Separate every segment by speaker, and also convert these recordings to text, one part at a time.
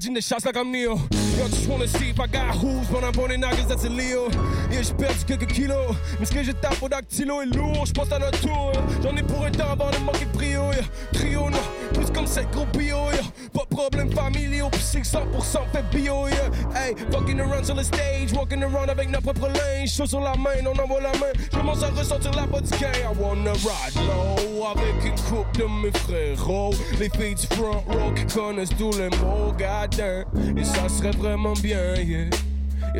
Speaker 1: dodging the shots like I'm Neo. Yo, just wanna see if I got hooves, but I'm born in August, that's Leo. Yeah, j'ai perdu quelques kilos, mais ce que je tape au dactylo est lourd, j'pense à notre tour. J'en ai pour un temps avant de manquer de brio, yeah. Trio, non, plus comme cette gros bio, yeah. Familiaux, puis c'est que 100% fait bio, yeah. Hey, fucking around sur le stage, walking around avec notre propre linge. Chaud sur la main, on envoie la main. Je commence à ressentir la gang. I wanna ride low, avec une coupe de mes frérots. Les filles front row qui connaissent tous les mots, goddamn. Et ça serait vraiment bien, yeah.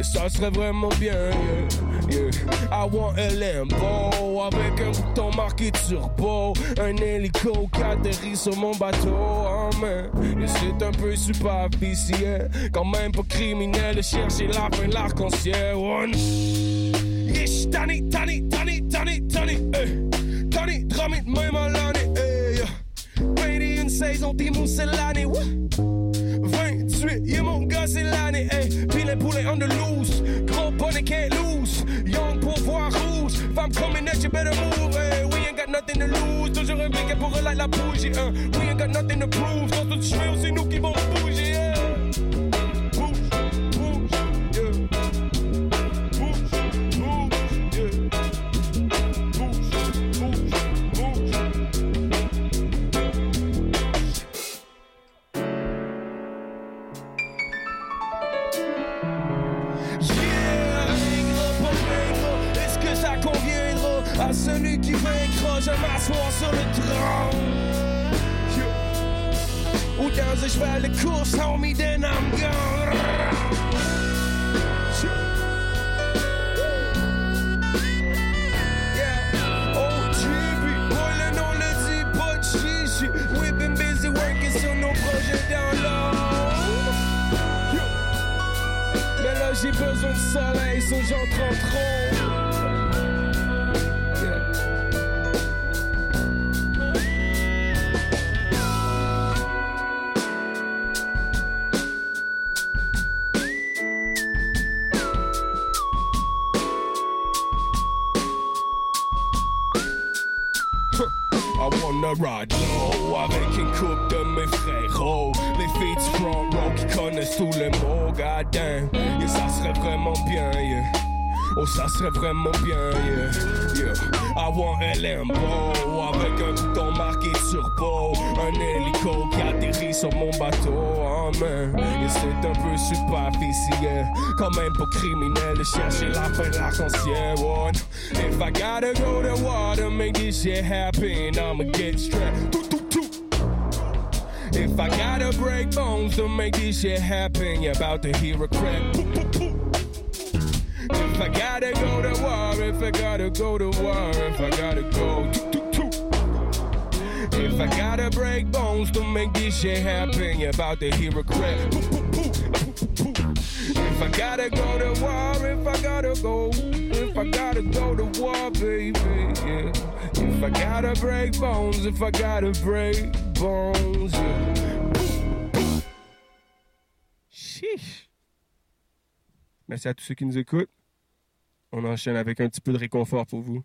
Speaker 1: Et ça serait vraiment bien, yeah, yeah. I want un Lambo avec un bouton marqué turbo. Un hélico qui atterrit sur mon bateau, oh man. C'est un peu superficiel, quand même pas criminel de chercher la fin de l'arc-en-ciel. One. Ish, Tani, Tani, Tani, Tani, Tani, eh. Tani, Dramit, même à l'année, eh. yeah. Brady, une saison, Timon, c'est l'année, what? 28, hey. Eh. Poulets on the loose. Gros bonnet can't lose. Young rouge. Femme coming at you better move, hey. We ain't got nothing to lose. Toujours un pour la bougie, hein. We ain't got nothing to prove. C'est nous qui vont bouger, yeah. Homie, then I'm gone. We've been busy working sur nos projets. Mais là j'ai besoin de soleil, so j'entre en trompe. Tous les mots, goddamn. Yeah, ça serait vraiment bien, yeah. Oh, ça serait vraiment bien, yeah. yeah. I want un Lambo avec un bouton marqué turbo. Un hélico qui atterrit sur mon bateau, oh man. Et c'est un peu superficiel, quand même pas criminel de chercher la fin de l'arc-en-ciel. If I gotta go to to make this shit happen, I'ma get strapped. Toot, toot, toot. If I gotta break bones to make this shit happen, you're about to hear a crack. If I gotta go to war, if I gotta go to war, if I gotta go. If I gotta break bones to make this shit happen, you're about to hear a crack. If I gotta go to war, if I gotta go, if I gotta go to war, baby, yeah. If I gotta break bones, if I gotta break bones, yeah. Chiche. Merci à tous ceux qui nous écoutent. On enchaîne avec un petit peu de réconfort pour vous.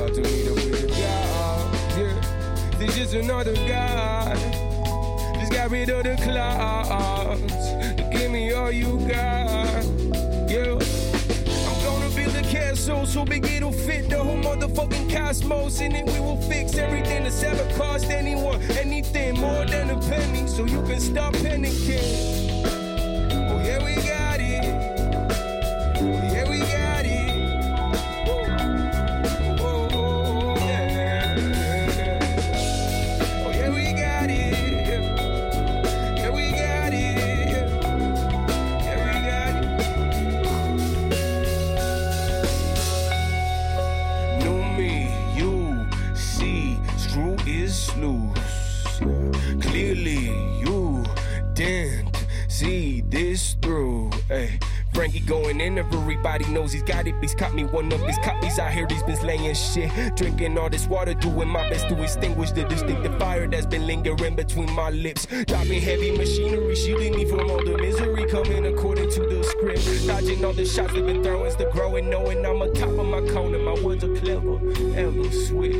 Speaker 1: about to meet up with a God. Yeah, this is another God. Just got rid of the clouds. Give me all you got. Yeah. I'm gonna build a castle so big it'll fit the whole motherfucking cosmos. And then we will fix everything that's ever cost anyone anything more than a penny. So you can stop panicking. He's caught me one of his copies. I hear he's been slaying shit. Drinking all this water, doing my best to extinguish the distinctive fire that's been lingering between my lips. Dropping heavy machinery, shielding me from all the misery coming according to the script. Dodging all the shots they've been throwing, still growing, knowing I'm on top of my cone and my words are clever, ever sweet. Catch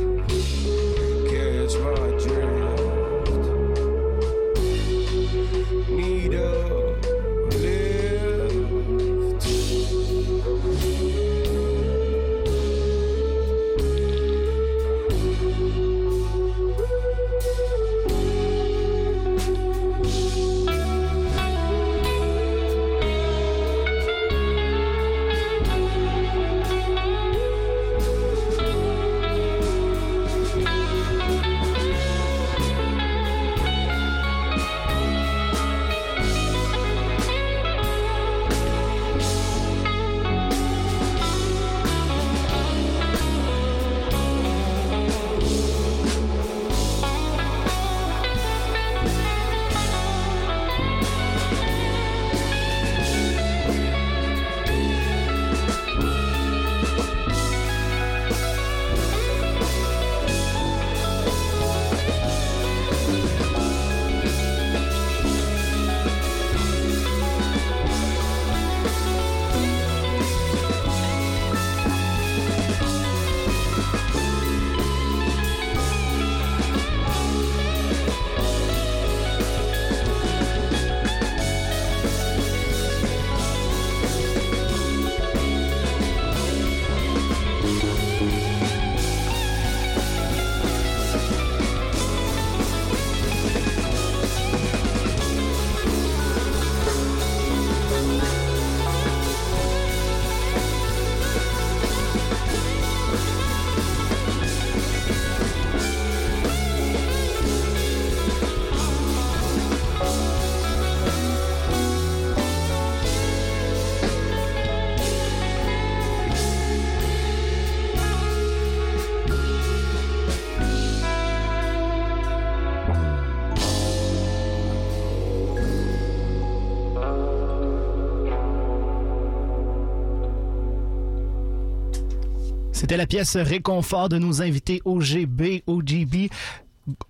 Speaker 2: C'était la pièce Réconfort de nos invités OGB, OGB.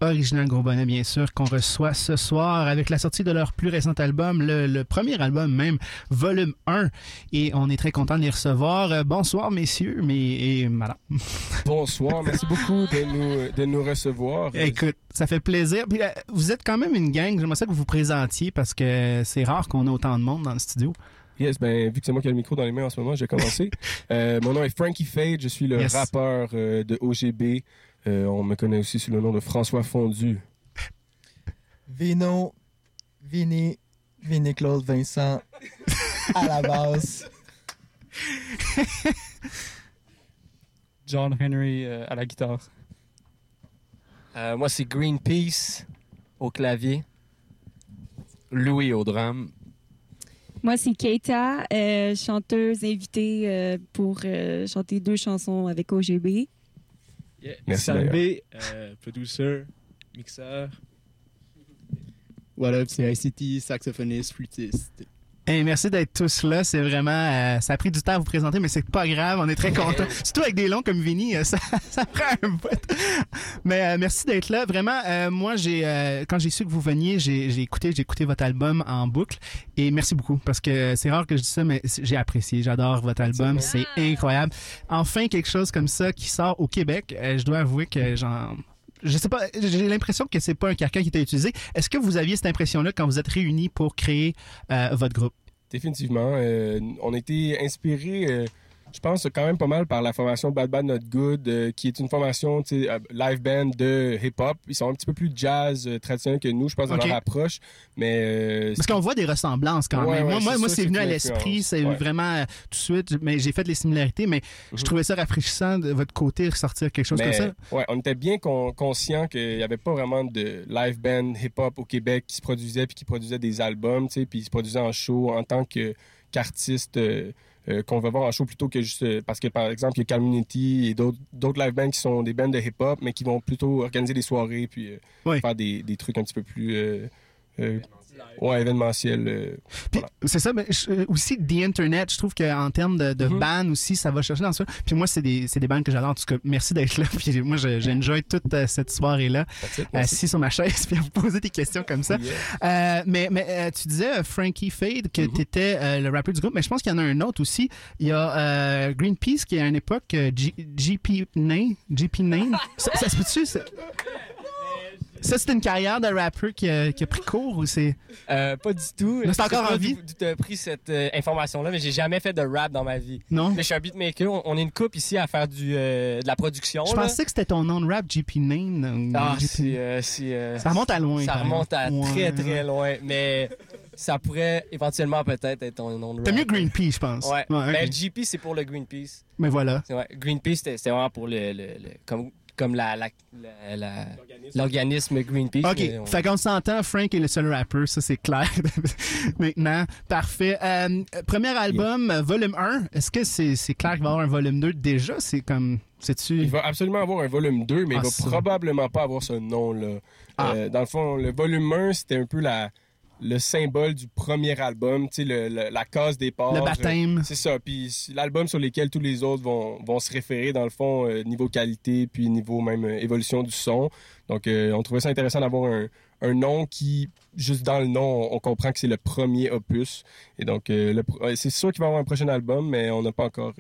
Speaker 2: Original Gros Bonnet, bien sûr, qu'on reçoit ce soir avec la sortie de leur plus récent album, le, le premier album même, volume 1. Et on est très content de les recevoir. Euh, bonsoir, messieurs, mais et madame.
Speaker 1: Bonsoir, merci beaucoup de nous, de nous recevoir.
Speaker 2: Écoute, ça fait plaisir. Puis, euh, vous êtes quand même une gang. J'aimerais ça que vous vous présentiez parce que c'est rare qu'on ait autant de monde dans le studio.
Speaker 1: Yes, ben, vu que c'est moi qui ai le micro dans les mains en ce moment, j'ai commencé. Euh, mon nom est Frankie Fade, je suis le
Speaker 2: Yes.
Speaker 1: rappeur euh, de OGB. Euh, on me connaît aussi sous le nom de François Fondu.
Speaker 3: Vino, Vini, Vini Claude Vincent à la base.
Speaker 4: John Henry euh, à la guitare.
Speaker 5: Euh, moi, c'est Greenpeace au clavier. Louis au drum.
Speaker 6: Moi, c'est Keita, euh, chanteuse invitée euh, pour euh, chanter deux chansons avec OGB.
Speaker 7: Yeah.
Speaker 1: Merci,
Speaker 7: euh, producer, mixeur.
Speaker 8: What up, c'est ICT, saxophoniste, flûtiste.
Speaker 2: Hey, merci d'être tous là. C'est vraiment, euh, ça a pris du temps à vous présenter, mais c'est pas grave. On est très contents. Surtout avec des longs comme Vinny, euh, ça, ça prend un bout. Mais euh, merci d'être là. Vraiment, euh, moi, j'ai, euh, quand j'ai su que vous veniez, j'ai, j'ai écouté, j'ai écouté votre album en boucle. Et merci beaucoup parce que c'est rare que je dis ça, mais j'ai apprécié. J'adore votre album. C'est incroyable. Enfin, quelque chose comme ça qui sort au Québec. Euh, je dois avouer que j'en je sais pas, j'ai l'impression que c'est pas un carcan qui était utilisé. Est-ce que vous aviez cette impression-là quand vous êtes réunis pour créer euh, votre groupe?
Speaker 1: Définitivement. euh, on a été inspiré, euh, je pense, quand même pas mal par la formation Bad Bad Not Good, euh, qui est une formation tu sais, euh, live band de hip-hop. Ils sont un petit peu plus jazz euh, traditionnel que nous, je pense, dans leur approche. Mais euh,
Speaker 2: Parce qu'on voit des ressemblances quand
Speaker 1: Ouais,
Speaker 2: même.
Speaker 1: ouais,
Speaker 2: moi, moi,
Speaker 1: c'est
Speaker 2: venu à l'esprit, c'est
Speaker 1: Ouais.
Speaker 2: vraiment tout de suite. Mais j'ai fait les similarités, mais je
Speaker 1: Mhm.
Speaker 2: trouvais ça rafraîchissant de votre côté ressortir quelque chose
Speaker 1: mais,
Speaker 2: comme ça.
Speaker 1: ouais, on était bien con- conscient qu'il n'y avait pas vraiment de live band hip-hop au Québec qui se produisait puis qui produisait des albums, tu sais, puis ils se produisaient en show en tant qu'artiste euh, qu'on va voir en show plutôt que juste euh, parce que par exemple il y a Community et d'autres live bands qui sont des bands de hip-hop mais qui vont plutôt organiser des soirées puis euh, faire des, des trucs un petit peu plus ouais événementiels euh. Voilà.
Speaker 2: C'est ça, mais je- euh, aussi The Internet, je trouve qu'en termes de, de
Speaker 1: Mhm.
Speaker 2: bands aussi, ça va chercher dans ça. Puis moi, c'est des, c'est des bands que j'adore. En tout cas, merci d'être là. Puis moi, je- j'ai enjoy toute euh, cette soirée-là, assis sur ma chaise, puis à vous poser des questions comme ça.
Speaker 1: Yeah.
Speaker 2: Euh, mais mais euh, tu disais, Frankie Fade, que
Speaker 1: Mhm.
Speaker 2: tu étais le rappeur du groupe, mais je pense qu'il y en a un autre aussi. Il y a euh, Greenpeace qui, à une époque, euh, G- GP Name. GP Name. ça, ça se peut-tu? Ça, c'est une carrière de rappeur qui a, qui a pris cours ou c'est?
Speaker 5: Euh, pas du tout.
Speaker 2: Mais c'est encore en vie?
Speaker 5: D'où t'as pris cette euh, information-là, mais j'ai jamais fait de rap dans ma vie.
Speaker 2: Non?
Speaker 5: Mais je suis un beatmaker. On, on est une couple ici à faire du, euh, de la production.
Speaker 2: Je
Speaker 5: là.
Speaker 2: pensais que c'était ton nom de rap, GP Name.
Speaker 5: Ah,
Speaker 2: GP
Speaker 5: c'est,
Speaker 2: Ça remonte à loin.
Speaker 5: Ça remonte à très très loin, mais ça pourrait éventuellement peut-être être ton nom de
Speaker 2: T'as
Speaker 5: rap.
Speaker 2: mieux Greenpeace, je pense.
Speaker 5: Ouais. Mais GP c'est pour le Greenpeace.
Speaker 2: Mais voilà.
Speaker 5: Ouais. Greenpeace c'était c'était vraiment pour le, le- le- comme comme la, la- la- la- l'organisme Greenpeace.
Speaker 2: OK.
Speaker 5: on-
Speaker 2: Fait qu'on s'entend, Frank est le seul rappeur, ça c'est clair. Maintenant, parfait. Euh, premier album, euh, volume 1, est-ce que c'est c'est clair qu'il va y avoir un volume 2 déjà? C'est comme. C'est-tu.
Speaker 1: Il va absolument avoir un volume 2, mais
Speaker 2: Ah,
Speaker 1: il va
Speaker 2: ça.
Speaker 1: probablement pas avoir ce nom-là.
Speaker 2: Ah.
Speaker 1: Euh, dans le fond, le volume 1, c'était un peu la, le symbole du premier album, tu sais, la case des parts.
Speaker 2: Le baptême.
Speaker 1: Euh, C'est ça. Puis l'album sur lequel tous les autres vont, vont se référer, dans le fond, euh, niveau qualité, puis niveau même euh, évolution du son. Donc, euh, on trouvait ça intéressant d'avoir un, un nom qui, juste dans le nom, on, on comprend que c'est le premier opus. Et donc, c'est sûr qu'il va y avoir un prochain album, mais on n'a pas encore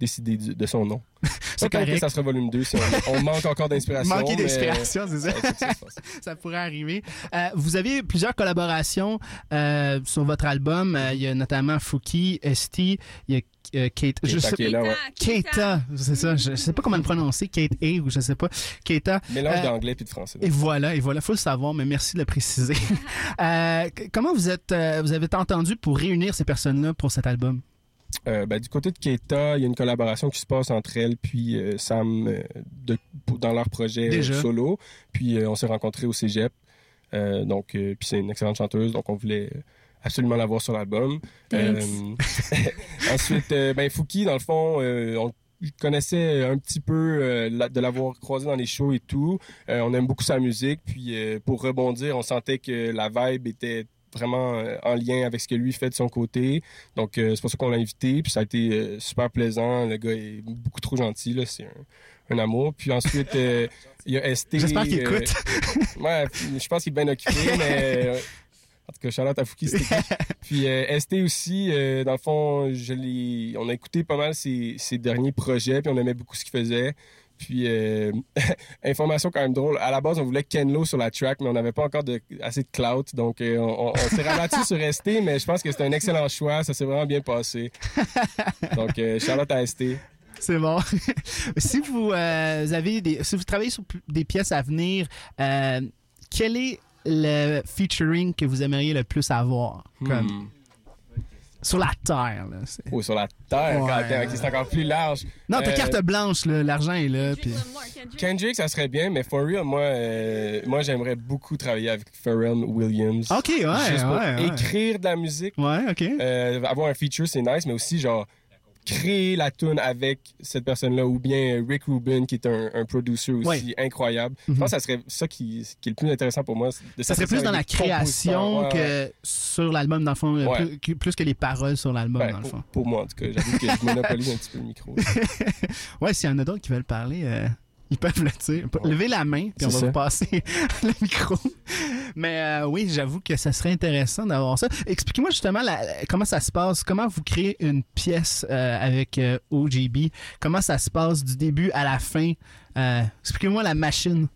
Speaker 1: décidé du- de son nom.
Speaker 2: C'est
Speaker 1: que ça sera volume 2 si on, on manque encore d'inspiration.
Speaker 2: Manquer
Speaker 1: mais-
Speaker 2: d'inspiration, c'est ça.
Speaker 1: Ça
Speaker 2: pourrait arriver. Euh, vous avez plusieurs collaborations euh, sur votre album. Euh, il y a notamment Fouki, Esti, il y a euh, Kate. je sais-
Speaker 1: ouais.
Speaker 2: Keita, c'est ça. Je sais pas comment le prononcer. Kate A ou je sais pas. Keita.
Speaker 1: Mélange
Speaker 2: Euh,
Speaker 1: d'anglais puis de français.
Speaker 2: Et voilà, et voilà, faut le savoir, mais merci de le préciser. Euh, comment vous êtes, vous avez entendu pour réunir ces personnes-là pour cet album?
Speaker 1: Euh, ben, du côté de Keita, il y a une collaboration qui se passe entre elle puis euh, Sam euh, de- dans leur projet solo. Puis on s'est rencontrés au cégep. Donc, puis c'est une excellente chanteuse, donc on voulait absolument la voir sur l'album. Ensuite, ben, Fouki, dans le fond, on connaissait un petit peu euh, la- de l'avoir croisé dans les shows et tout. Euh, on aime beaucoup sa musique. Puis euh, pour rebondir, on sentait que la vibe était vraiment euh, en lien avec ce que lui fait de son côté. Donc euh, c'est pour ça qu'on l'a invité. Puis ça a été euh, super plaisant. Le gars est beaucoup trop gentil. là. C'est un, un amour. Puis ensuite, il y a ST.
Speaker 2: J'espère qu'il écoute.
Speaker 1: Ouais, je pense qu'il est bien occupé, mais. En tout cas, Charlotte à Fouki, c'était. Puis euh, ST aussi, euh, dans le fond, je on a écouté pas mal ses, ses derniers projets, puis on aimait beaucoup ce qu'il faisait. Puis, euh, information quand même drôle. À la base, on voulait Kenlo sur la track, mais on n'avait pas encore de, assez de clout. Donc, euh, on, s'est rabattu sur ST, mais je pense que c'était un excellent choix. Ça s'est vraiment bien passé. Donc, euh, Charlotte à ST.
Speaker 2: C'est bon. si vous avez des, si vous travaillez sur des pièces à venir, quel est le featuring que vous aimeriez le plus avoir comme?
Speaker 1: Hmm.
Speaker 2: Sur la terre là,
Speaker 1: Oh, sur la terre,
Speaker 2: Ouais.
Speaker 1: quand c'est encore plus large.
Speaker 2: Non, ta
Speaker 1: Euh,
Speaker 2: carte blanche, là, l'argent est là. Puis...
Speaker 1: Kendrick, ça serait bien, mais for real, moi, euh, moi j'aimerais beaucoup travailler avec Pharrell Williams.
Speaker 2: Ok, ouais,
Speaker 1: Juste pour
Speaker 2: ouais, ouais.
Speaker 1: écrire de la musique.
Speaker 2: Ouais, ok.
Speaker 1: Euh, avoir un feature, c'est nice, mais aussi, genre, créer la tune avec cette personne-là, ou bien Rick Rubin, qui est un, un producer aussi
Speaker 2: Ouais.
Speaker 1: incroyable. Je
Speaker 2: Mhm.
Speaker 1: pense que ça serait ça qui, qui est le plus intéressant pour moi. de
Speaker 2: Ça serait plus dans la création.
Speaker 1: Ouais,
Speaker 2: que sur l'album, dans le fond, euh,
Speaker 1: Ouais.
Speaker 2: plus, que- plus que les paroles sur l'album,
Speaker 1: Ben,
Speaker 2: dans le
Speaker 1: pour,
Speaker 2: fond.
Speaker 1: pour moi, en tout cas, j'avoue que je monopolise un petit peu le micro.
Speaker 2: Ouais, s'il y en a d'autres qui veulent parler, euh, ils peuvent le dire.
Speaker 1: Ouais.
Speaker 2: Levez la main, puis on va
Speaker 1: ça.
Speaker 2: vous passer le micro. Mais euh, oui, j'avoue que ça serait intéressant d'avoir ça. Expliquez-moi justement la- comment ça se passe, comment vous créez une pièce euh, avec euh, OGB, comment ça se passe du début à la fin? Expliquez-moi la machine.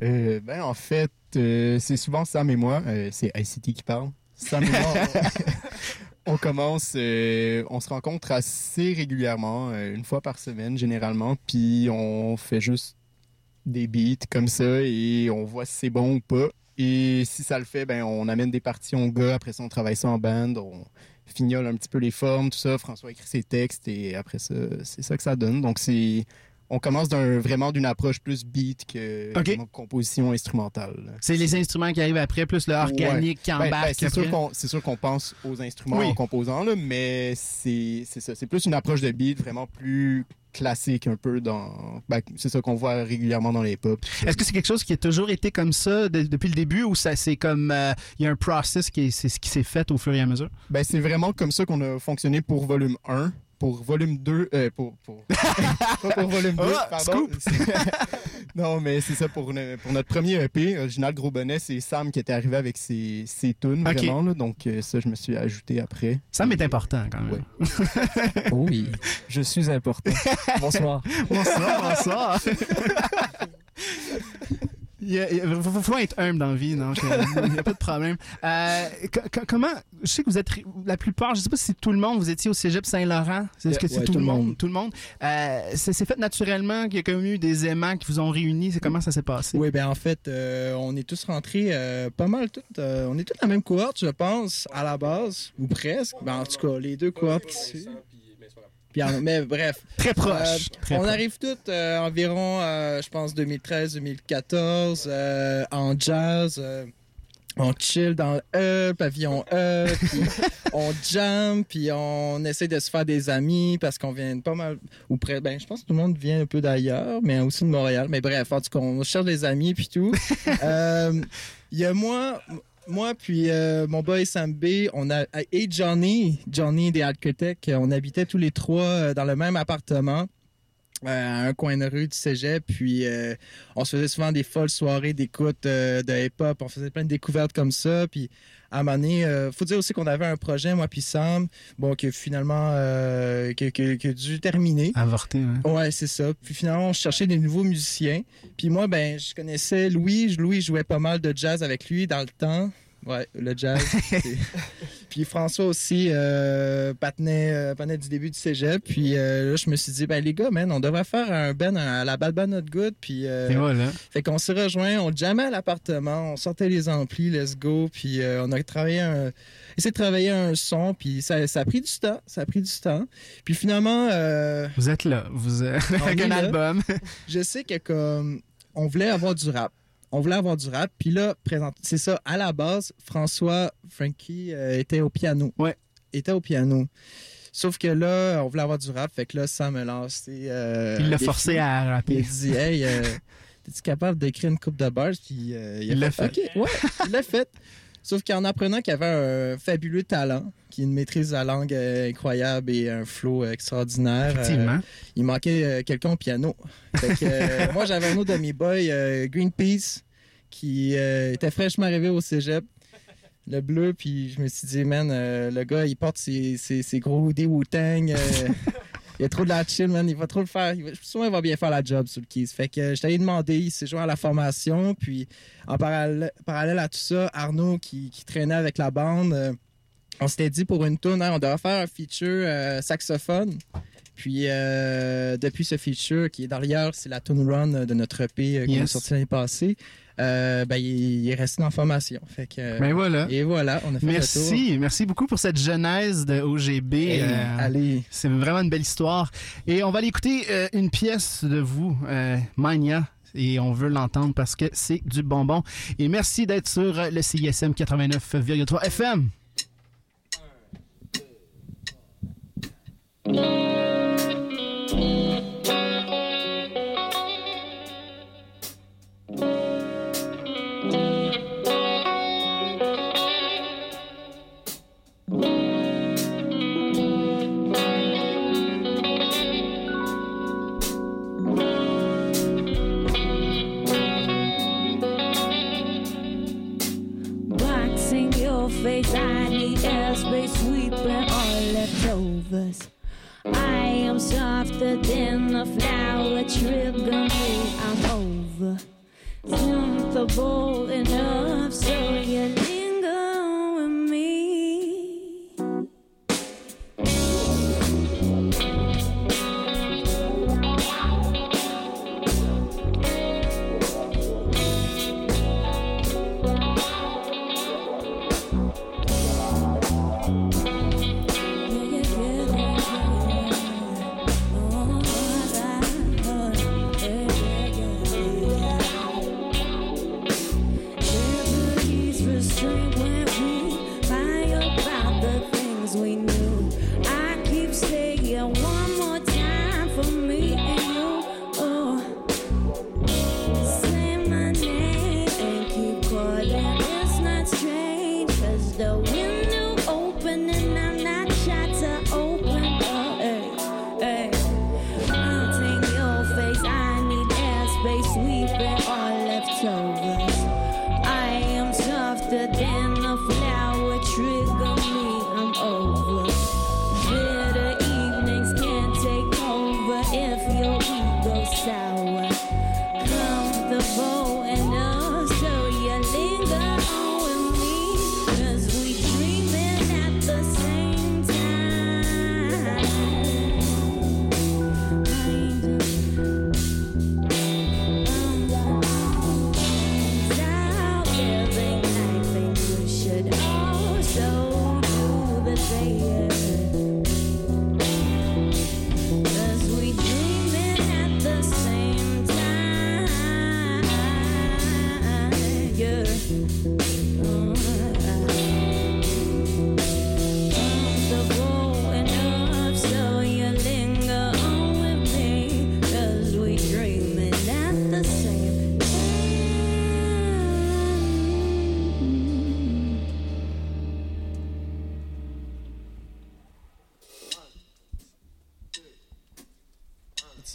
Speaker 3: Ben, en fait, c'est souvent Sam et moi. c'est ICT qui parle. Sam et moi, on, on commence, euh, on se rencontre assez régulièrement, euh, une fois par semaine généralement, puis on fait juste des beats comme ça et on voit si c'est bon ou pas. Et si ça le fait, ben on amène des parties au gars. Après ça, on travaille ça en band. On fignole un petit peu les formes, tout ça. François écrit ses textes et après ça, c'est ça que ça donne. Donc c'est, on commence d'un vraiment d'une approche plus beat que composition instrumentale.
Speaker 2: C'est les instruments qui arrivent après, plus le organique qui
Speaker 3: Ben, ben,
Speaker 2: embarque.
Speaker 3: c'est sûr
Speaker 2: après.
Speaker 3: qu'on c'est sûr qu'on pense aux instruments
Speaker 2: Oui.
Speaker 3: en composant là, mais c'est c'est ça, c'est plus une approche de beat vraiment plus classique un peu dans ben, c'est ça qu'on voit régulièrement dans les pop.
Speaker 2: Est-ce que c'est quelque chose qui a toujours été comme ça de- depuis le début ou ça c'est comme euh, il y a un process qui est- c'est ce qui s'est fait au fur et à mesure?
Speaker 3: Ben c'est vraiment comme ça qu'on a fonctionné pour volume 1. Pour volume 2, euh, pour, pour, pas pour volume 2,
Speaker 2: Ah,
Speaker 3: pardon. non, mais c'est ça, pour, ne- pour notre premier EP, Original Gros Bonnet, c'est Sam qui était arrivé avec ses, ses tunes, vraiment, là, donc euh, ça, je me suis ajouté après.
Speaker 2: Ça m'est important quand même.
Speaker 3: Ouais.
Speaker 5: Oui, je suis important. Bonsoir.
Speaker 2: Bonsoir, bonsoir. Il y a- il y a- faut, faut être humble dans la vie, non? Il n'y a pas de problème. Euh, co- co- comment, je sais que vous êtes, la plupart, je sais pas si c'est tout le monde, vous étiez au cégep Saint-Laurent. Est-ce
Speaker 3: Yeah,
Speaker 2: que c'est
Speaker 3: ouais,
Speaker 2: tout, le monde? Tout le monde. Euh, c'est c'est fait naturellement qu'il y a comme eu des aimants qui vous ont réunis. C'est comment ça s'est passé?
Speaker 4: Oui, ben en fait, euh, on est tous rentrés euh, pas mal toutes. euh, on est tous la même cohorte, je pense, à la base, ou presque. Ben, en tout cas, les deux cohortes qui suivent. Puis, en- mais bref,
Speaker 2: Très proche.
Speaker 4: Euh,
Speaker 2: très
Speaker 4: on
Speaker 2: proche.
Speaker 4: arrive toutes euh, environ, euh, je pense, 2013-2014, euh, en jazz. on chill dans le E, pavillon E, puis on jam, puis on essaie de se faire des amis parce qu'on vient de pas mal, ou près, ben je pense que tout le monde vient un peu d'ailleurs, mais aussi de Montréal. Mais bref, en tout cas, on cherche des amis puis tout. Il y a moi, moi puis euh, mon boy Sam B, on a et Johnny, Johnny des Architects, on habitait tous les trois euh, dans le même appartement. À un coin de rue du cégep, puis euh, on se faisait souvent des folles soirées d'écoute euh, de hip-hop, on faisait plein de découvertes comme ça, puis à un moment donné, euh, faut dire aussi qu'on avait un projet, moi puis Sam, bon, que finalement, euh, que, que, que dû terminer.
Speaker 2: Avorté, ouais.
Speaker 4: Ouais, c'est ça. Puis finalement, on cherchait des nouveaux musiciens. Puis moi, ben, je connaissais Louis. Louis jouait pas mal de jazz avec lui dans le temps. Ouais, le jazz. puis François aussi, euh, euh, patinait du début du cégep. Puis euh, là, je me suis dit, ben les gars, man, on devrait faire un ben à la Balba Not Good. Puis euh,
Speaker 2: Et voilà.
Speaker 4: fait qu'on s'est rejoint, on jammait à l'appartement, on sortait les amplis, let's go, puis euh, on a travaillé un, essayé de travailler un son, puis ça, ça a pris du temps, ça a pris du temps. Puis finalement, euh,
Speaker 2: Vous êtes là. Vous avec un
Speaker 4: là.
Speaker 2: album.
Speaker 4: je sais que comme on voulait avoir du rap. On voulait avoir du rap. Puis là, présent... c'est ça, à la base, François Frankie euh, était au piano.
Speaker 2: Ouais.
Speaker 4: Était au piano. Sauf que là, on voulait avoir du rap. Fait que là, Sam me lance. Euh,
Speaker 2: Il l'a forcé à
Speaker 4: Il a
Speaker 2: rapper.
Speaker 4: dit, hey, euh, es-tu capable d'écrire une coupe de bars? Puis euh,
Speaker 2: Il l'a
Speaker 4: OK, ouais, il l'a fait. Sauf qu'en apprenant qu'il avait un fabuleux talent, qui a une maîtrise de la langue euh, incroyable et un flow extraordinaire, euh,
Speaker 2: Effectivement.
Speaker 4: il manquait euh, quelqu'un au piano. Fait que, moi, j'avais un autre de mes boys, Greenpeace, qui euh, était fraîchement arrivé au cégep. Le bleu, puis je me suis dit, man, euh, le gars, il porte ses, ses, ses gros hoodies Wu-Tang. euh, il a trop de la chill, man. Il va trop le faire. Il va, souvent, il va bien faire la job sur le keys. Fait que je t'avais demandé, il s'est joint à la formation. Puis en parallèle, parallèle à tout ça, Arnaud, qui, qui traînait avec la bande, on s'était dit pour une tourne, hein, on devrait faire un feature saxophone. Puis euh, depuis ce feature qui est derrière, c'est la tune run de notre EP euh, qu'on a
Speaker 2: Yes.
Speaker 4: sorti l'année passée. Euh, ben, il, est resté en formation. Fait que,
Speaker 2: Ben voilà.
Speaker 4: et voilà, on a fait le tour.
Speaker 2: Merci, merci beaucoup pour cette genèse de OGB. Euh,
Speaker 4: allez.
Speaker 2: C'est vraiment une belle histoire. Et on va aller écouter euh, une pièce de vous, Mania. Et on veut l'entendre parce que c'est du bonbon. Et merci d'être sur le CISM 89,3 FM.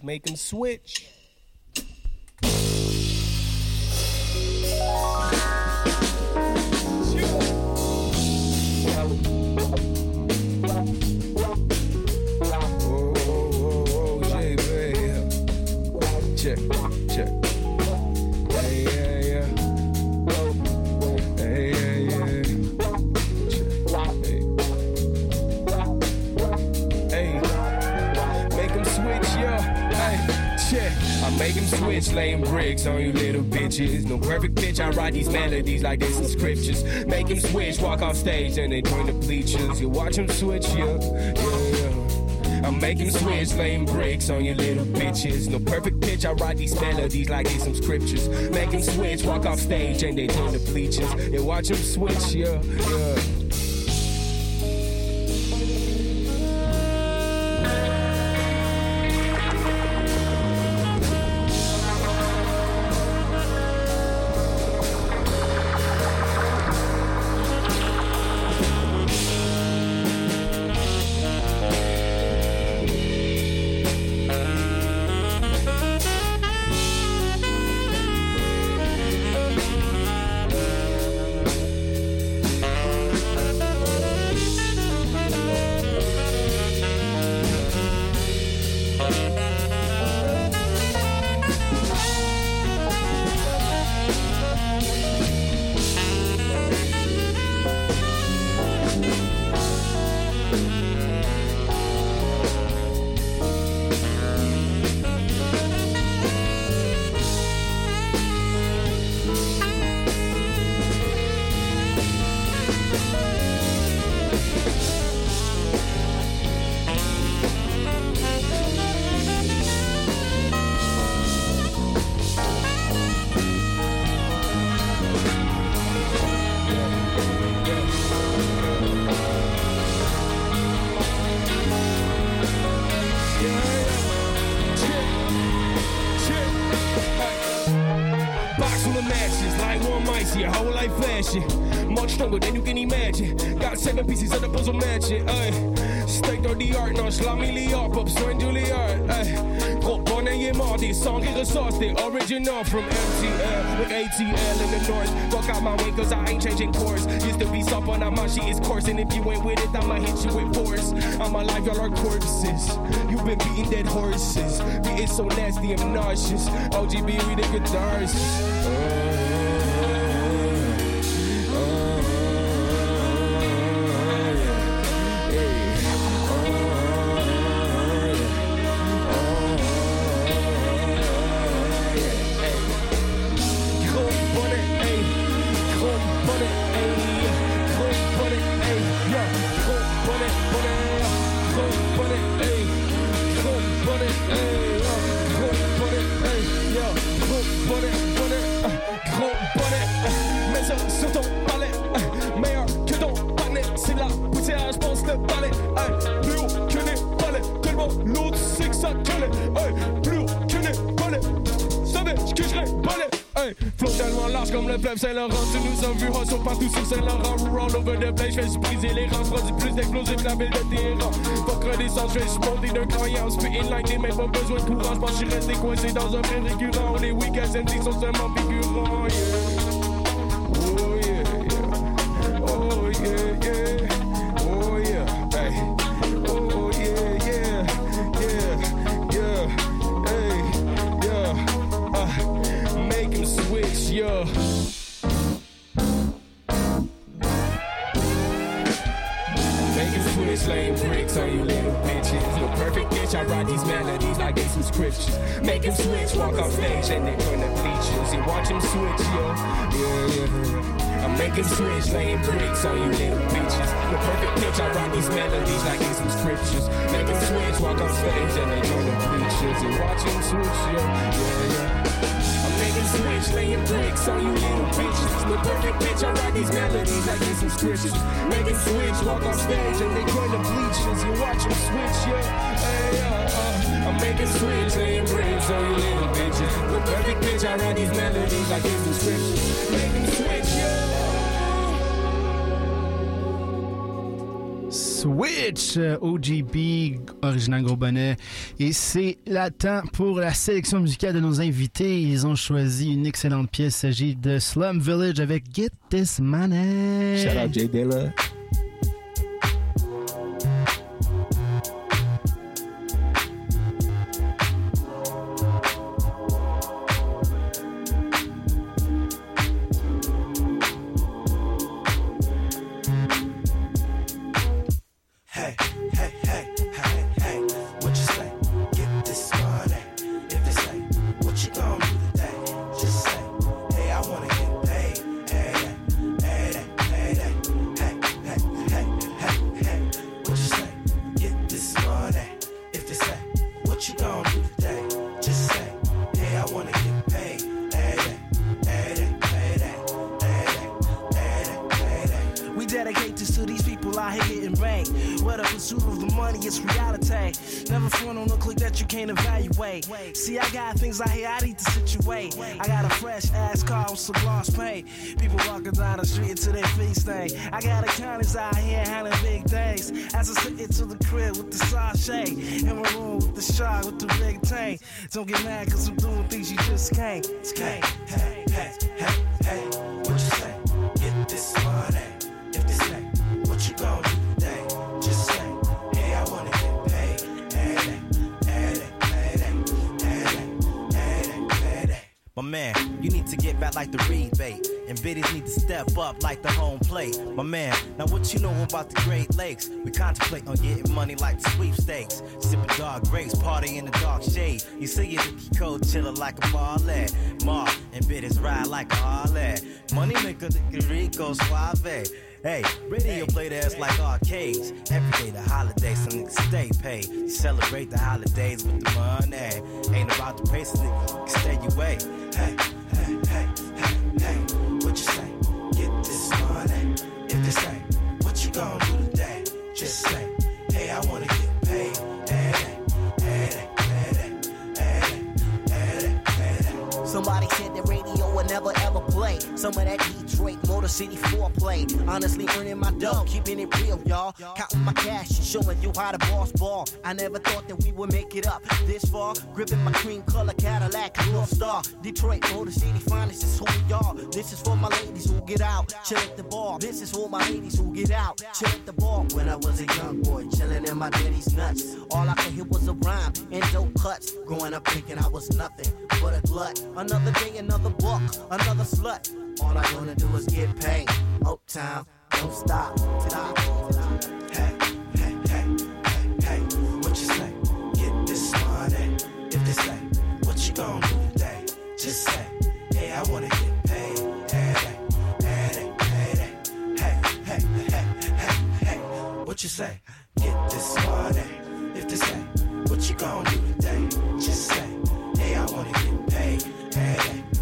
Speaker 1: make them switch. melodies like this in scriptures. Make him switch, walk off stage, and they join the bleachers. You watch him switch, yeah, yeah, yeah. I'm making switch, laying bricks on your little bitches. No perfect pitch, I write these melodies like these some scriptures. Make him switch, walk off stage, and they join the bleachers. You watch him switch, yeah, yeah. imagine. Got seven pieces of the puzzle matching. Ay. Steekt on the art, no sla miljard up zo'n Juilliard. Ay. Drop on en je maar die song is exhausted. Original from MTL with ATL in the north. Fuck out my way, cause I ain't changing course. Used to be soft, but now my shit is coarse. And if you ain't with it, I'ma hit you with force. I'm alive, y'all are corpses. You've been beating dead horses. Beating so nasty, I'm nauseous. OGB, we the guitars. Oh. Saint-Laurent. Tu nous as vu hustle partout sur Saint-Laurent. We're all over the place. J'fais briser les rangs. Produit plus d'explosifs la ville de Téhéran. Fuck renaissance, j'fais monter d'un spitting like des même pas besoin de courant. J'pense j'suis resté coincé dans un train récurrent. Les week-ends MD sont seulement perfect pitch, I write these melodies like some scriptures. Make him switch, walk on stage and they join the bleachers. You watch them switch, yeah, hey, uh, uh. I'm making switch, laying bricks on you little bitches. The perfect pitch, I write these melodies like some scriptures. Make him switch, yeah.
Speaker 2: Switch, euh, OGB, original gros bonnet. Et c'est la temps pour la sélection musicale de nos invités. Ils ont choisi une excellente pièce. Il s'agit de Slum Village avec Get This Money.
Speaker 7: Shout out Jay Dilla.
Speaker 9: The We contemplate on getting money like the sweepstakes. Sipping dark grapes, party in the dark shade. You see it Nicky Code chillin' like a ballet. Mar and biddies ride like a Harley. Money maker, the Rico Suave. Hey, radio play that's like arcades. Every day the holidays, some niggas stay paid. You celebrate the holidays with the money. Ain't about the pace, nigga, can stay away.
Speaker 10: hey, hey, hey, hey, hey, what you say? Get this money. If they say, what you gonna do today? Just say, hey, I wanna get paid.
Speaker 11: Somebody said the radio would never ever play.
Speaker 9: Some of that Detroit Motor City foreplay. Honestly, earning my dough, keeping it real, y'all. Counting my cash and showing you how the boss ball. I never thought that we would make it up this far. Gripping my cream color Cadillac, North Star. Detroit Motor City finest is who we are. This is for my ladies who get out, chill at the bar. This is for my ladies who get out, chill at the bar. When I was a young boy, chilling in my daddy's nuts. All I could hear was a rhyme and dope cuts. Growing up thinking I was nothing but a glut. Another day, another book, another slut. But all I wanna do is get paid. Uptown, don't stop. Hey, hey, hey, hey, hey. What you say? Get this money. If they say, what you gonna do today? Just say, hey, I wanna get paid. Hey, hey, hey, hey, hey, hey, hey, hey. What you say? Get this money. If they say, what you gonna do today? Just say, hey, I wanna get paid. Hey.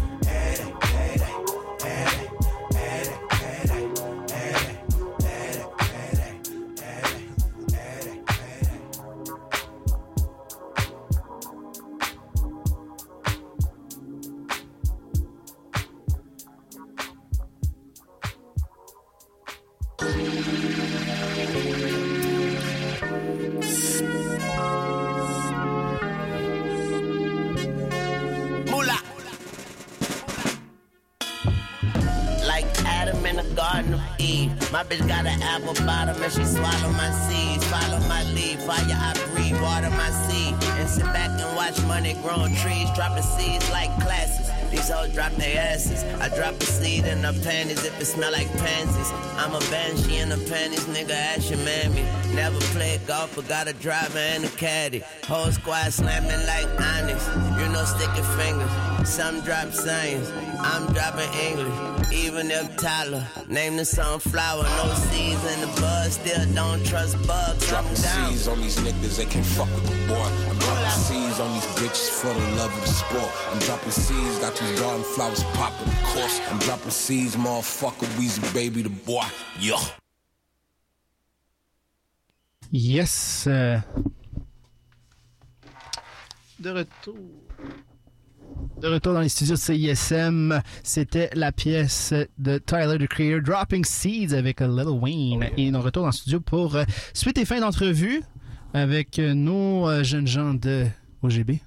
Speaker 9: My bitch got an apple bottom and she swallow my seeds. Follow my lead, fire I breathe, water my seed. And sit back and watch money growing trees, dropping seeds like classes. These hoes drop their asses. I drop a seed in her panties if it smell like pansies. I'm a banshee in the panties, nigga, ask your mammy. Never played golf, but got a driver and a caddy. Whole squad slamming like Onyx. You know, sticky fingers. Some drop science, I'm dropping English. Even if Tyler named the sunflower, no seeds in the bud, still don't trust bugs.
Speaker 11: Dropping
Speaker 9: I'm down.
Speaker 11: C's on these niggas, they can't fuck with the boy. I'm dropping seeds on these bitches for the love of the sport. I'm dropping seeds, got these garden flowers popping, of course. I'm dropping seeds, motherfucker, Weezy baby, the boy. Yo.
Speaker 2: Yes. euh, De retour. De retour dans les studios de CISM, c'était la pièce de Tyler, the Creator, Dropping Seeds avec Lil Wayne. Et nous retour dans le studio pour euh, suite et fin d'entrevue avec euh, nos euh, jeunes gens de OGB.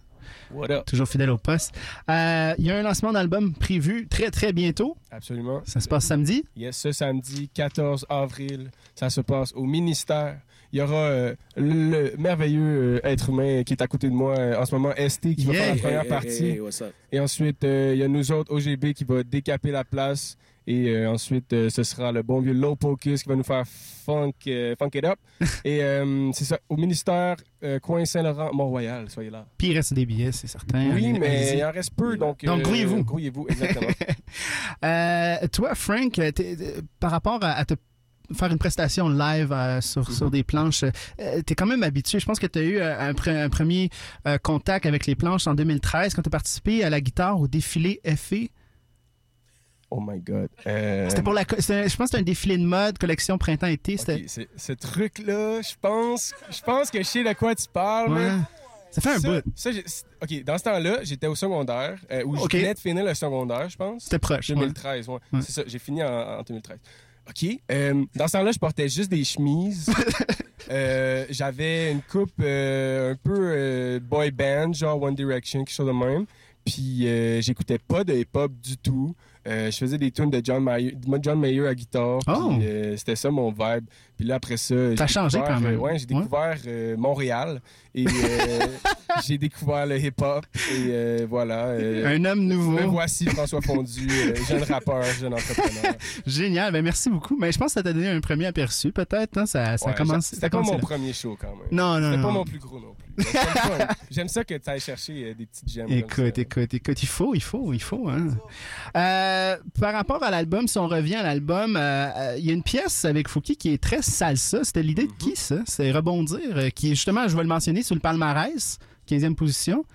Speaker 1: What up?
Speaker 2: Toujours fidèle au poste. Euh, Il y a un lancement d'album prévu très très bientôt.
Speaker 1: Absolument.
Speaker 2: Ça se passe samedi.
Speaker 1: Yes, ce samedi 14 avril, ça se passe au ministère. Il y aura euh, le, le merveilleux euh, être humain qui est à côté de moi euh, en ce moment, ST, qui va faire la première
Speaker 7: Hey, hey,
Speaker 1: partie.
Speaker 7: hey, what's up?
Speaker 1: Et ensuite, euh, il y a nous autres, OGB, qui va décaper la place. Et euh, ensuite, euh, ce sera le bon vieux Low Pocus qui va nous faire funk, euh, funk it up. Et euh, c'est ça, au ministère, euh, coin Saint-Laurent, Mont-Royal, soyez là.
Speaker 2: Puis il reste des billets, c'est certain.
Speaker 1: Oui,
Speaker 2: Allez-
Speaker 1: mais il en reste peu, donc...
Speaker 2: Donc,
Speaker 1: euh,
Speaker 2: grouillez-vous.
Speaker 1: Grouillez-vous, exactement.
Speaker 2: Euh, toi, Frank, par rapport à, à te faire une prestation live euh, sur,
Speaker 1: Mhm.
Speaker 2: sur des planches, euh, t'es quand même habitué. Je pense que tu as eu euh, un, pre- un premier euh, contact avec les planches en 2013 quand tu as participé à la guitare au défilé FE.
Speaker 1: oh my God. Euh,
Speaker 2: C'était pour la. Je pense que c'était un défilé de mode, collection printemps-été. C'était.
Speaker 1: ok, c'est- ce truc-là, je pense, je pense que je sais de quoi tu parles.
Speaker 2: Ouais.
Speaker 1: mais
Speaker 2: Ça fait un
Speaker 1: ça,
Speaker 2: bout.
Speaker 1: ça, OK, dans ce temps-là, j'étais au secondaire, euh, où je venais de finir le secondaire, je pense.
Speaker 2: C'était proche. ouais.
Speaker 1: 2013, ouais.
Speaker 2: Ouais.
Speaker 1: C'est ça, j'ai fini en, en 2013. OK. euh, dans ce temps-là, je portais juste des chemises. Euh, J'avais une coupe euh, un peu boy band, genre One Direction, quelque chose de même. Puis j'écoutais pas de hip-hop du tout. Euh, je faisais des tunes de John Mayer, John Mayer à guitare.
Speaker 2: Oh.
Speaker 1: Euh, C'était ça mon vibe. Puis là, après ça...
Speaker 2: T'as changé
Speaker 1: découvert,
Speaker 2: quand même.
Speaker 1: euh, ouais, j'ai découvert Montréal. Et j'ai découvert le hip-hop. Et voilà.
Speaker 2: Un homme nouveau.
Speaker 1: me voici François Fondu, jeune rappeur, jeune entrepreneur.
Speaker 2: Génial. Ben, merci beaucoup. Mais je pense que ça t'a donné un premier aperçu, peut-être. hein? Ça, ça
Speaker 1: Ouais,
Speaker 2: a commencé.
Speaker 1: C'était pas mon premier show quand même.
Speaker 2: Non, non,
Speaker 1: C'était pas mon plus gros non plus. J'aime ça que tu ailles chercher euh, des petites gemmes.
Speaker 2: Écoute, écoute, écoute, il faut, il faut, il faut. Hein. Euh, par rapport à l'album, si on revient à l'album, euh, euh, il y a une pièce avec Fouki qui est très salsa. C'était l'idée de qui, ça? C'est Rebondir, qui est justement, je vais le mentionner, sur le palmarès, 15e position.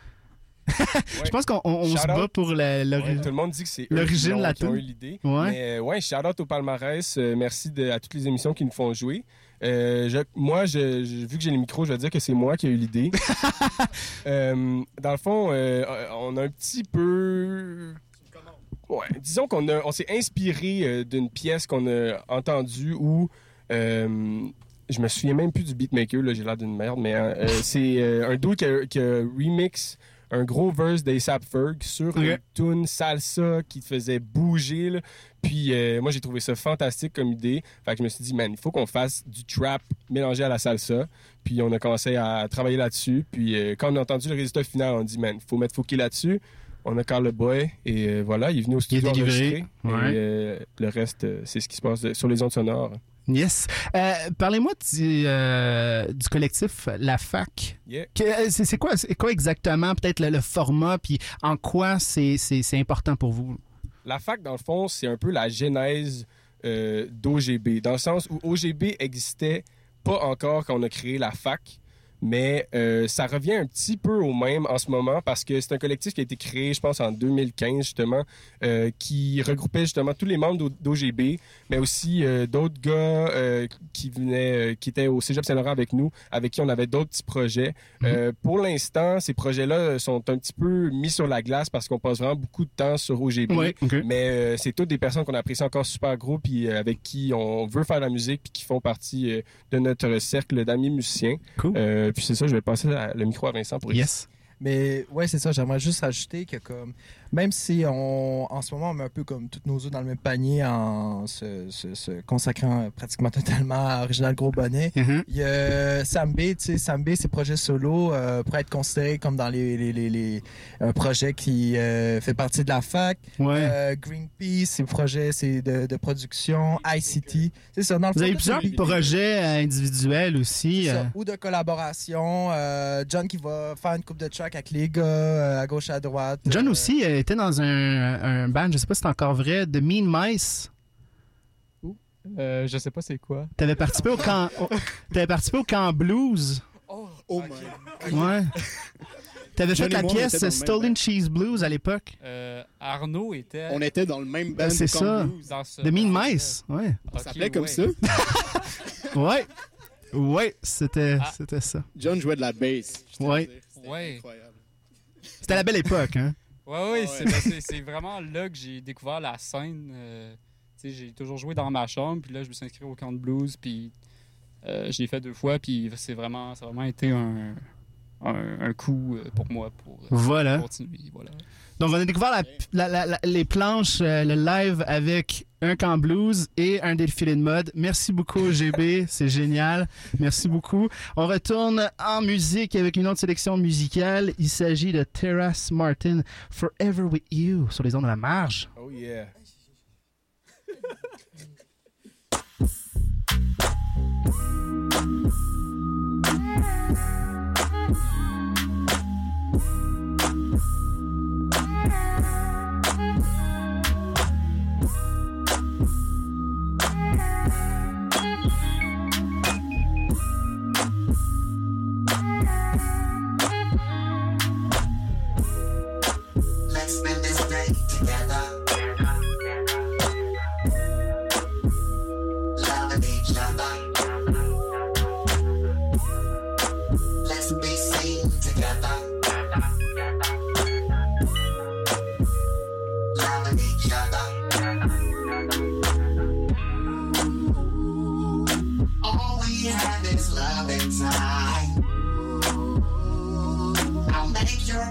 Speaker 2: Je pense qu'on on- se bat pour
Speaker 1: Ouais,
Speaker 2: l'origine.
Speaker 1: tout le monde dit que c'est
Speaker 2: l'origine la
Speaker 1: qui ont
Speaker 2: toune.
Speaker 1: eu l'idée.
Speaker 2: Ouais.
Speaker 1: Mais ouais, shout out au palmarès. euh, merci de- à toutes les émissions qui nous font jouer. Euh, je- moi, je, je- vu que j'ai le micro, je vais dire que c'est moi qui ai eu l'idée. Euh, dans le fond, euh, on a un petit peu. Ouais, disons qu'on a, on s'est inspiré d'une pièce qu'on a entendue où je me souviens même plus du beatmaker, là, j'ai l'air d'une merde, mais euh, euh, c'est un dude qui a, qui a remix un gros verse d'A$AP Ferg sur une tune salsa qui te faisait bouger. là. Puis euh, moi, j'ai trouvé ça fantastique comme idée. Fait que je me suis dit, man, il faut qu'on fasse du trap mélangé à la salsa. Puis on a commencé à travailler là-dessus. Puis euh, quand on a entendu le résultat final, on a dit, man, il faut mettre Fouki là-dessus. On a Carl le Boy et euh, voilà, il est venu au studio
Speaker 2: Ouais.
Speaker 1: euh, le reste, c'est ce qui se passe sur les ondes sonores.
Speaker 2: Yes. Euh, Parlez-moi du, euh, du collectif La Fac.
Speaker 1: Yeah.
Speaker 2: Euh, C'est quoi, exactement, peut-être le, le format, puis en quoi c'est important pour vous?
Speaker 1: La fac, dans le fond, c'est un peu la genèse euh, d'OGB, dans le sens où OGB existait pas encore quand on a créé la fac, mais euh, ça revient un petit peu au même en ce moment parce que c'est un collectif qui a été créé, je pense, en 2015, justement, euh, qui regroupait justement tous les membres d'O- d'OGB, mais aussi euh, d'autres gars qui venaient, qui étaient au Cégep Saint-Laurent avec nous, avec qui on avait d'autres petits projets. Euh, pour l'instant, ces projets-là sont un petit peu mis sur la glace parce qu'on passe vraiment beaucoup de temps sur OGB.
Speaker 2: Ouais, ok.
Speaker 1: Mais c'est toutes des personnes qu'on apprécie encore super gros, puis avec qui on veut faire de la musique, puis qui font partie de notre cercle d'amis musiciens.
Speaker 2: Cool.
Speaker 1: Euh, puis c'est ça, je vais passer la- le micro à Vincent pour
Speaker 2: Yes.
Speaker 4: Mais ouais, c'est ça. J'aimerais juste rajouter que comme même si on en ce moment on met un peu comme toutes nos œufs dans le même panier en se, se- se consacrant pratiquement totalement à Original Gros Bonnet,
Speaker 2: Mhm.
Speaker 4: il y a sais, Sambé, ses projets solo euh, pourraient être considérés comme dans les, les, les, les- un projet qui euh, fait partie de la fac.
Speaker 2: Ouais.
Speaker 4: Euh, Greenpeace, ses projets c'est de, de production, ICT. C'est ça. Dans le
Speaker 2: Vous avez plusieurs
Speaker 4: est-
Speaker 2: projets euh, individuels aussi.
Speaker 4: ça.
Speaker 2: euh.
Speaker 4: Ou de collaboration. Euh, John qui va faire une coupe de track avec les gars euh, à gauche à droite.
Speaker 2: John
Speaker 4: Euh,
Speaker 2: aussi euh, était dans un, un band, je sais pas si c'est encore vrai, de Mean Mice.
Speaker 3: Euh, je sais pas c'est quoi.
Speaker 2: T'avais participé au camp, au- t'avais participé au camp blues.
Speaker 3: Oh my.
Speaker 2: Ouais. T'avais fait la pièce Stolen Cheese Blues à l'époque.
Speaker 12: Euh, Arnaud était.
Speaker 3: On était dans le même band
Speaker 2: Ben, c'est ça.
Speaker 3: Blues.
Speaker 12: dans ce
Speaker 2: De Mean. Mice. Ouais.
Speaker 3: Ça
Speaker 12: Ok,
Speaker 3: s'appelait comme
Speaker 12: ouais.
Speaker 3: ça.
Speaker 2: Ouais. Ouais, c'était
Speaker 12: Ah.
Speaker 2: c'était ça.
Speaker 3: John jouait de la bass.
Speaker 2: Ouais.
Speaker 12: Ouais.
Speaker 3: incroyable.
Speaker 2: C'était la belle époque, hein.
Speaker 12: Ouais, ouais,
Speaker 3: Ah
Speaker 12: c'est-
Speaker 3: ouais.
Speaker 12: c'est c'est vraiment là que j'ai découvert la scène. euh, j'ai toujours joué dans ma chambre, puis là, je me suis inscrit au camp de blues, puis euh, je l'ai fait deux fois, puis c'est vraiment, ça a vraiment été un, un, un coup euh, pour moi pour euh,
Speaker 2: Voilà.
Speaker 12: continuer. Voilà.
Speaker 2: Donc, on a découvert la- la- la- la- les planches, euh, le live avec un camp blues et un défilé de mode. Merci beaucoup, GB. C'est génial. Merci beaucoup. On retourne en musique avec une autre sélection musicale. Il s'agit de Terrace Martin, Forever With You, sur les ondes de la marge.
Speaker 1: Oh yeah.
Speaker 10: Loving each other. Let's be seen together. Loving each other. All we have is love and time. I'll make your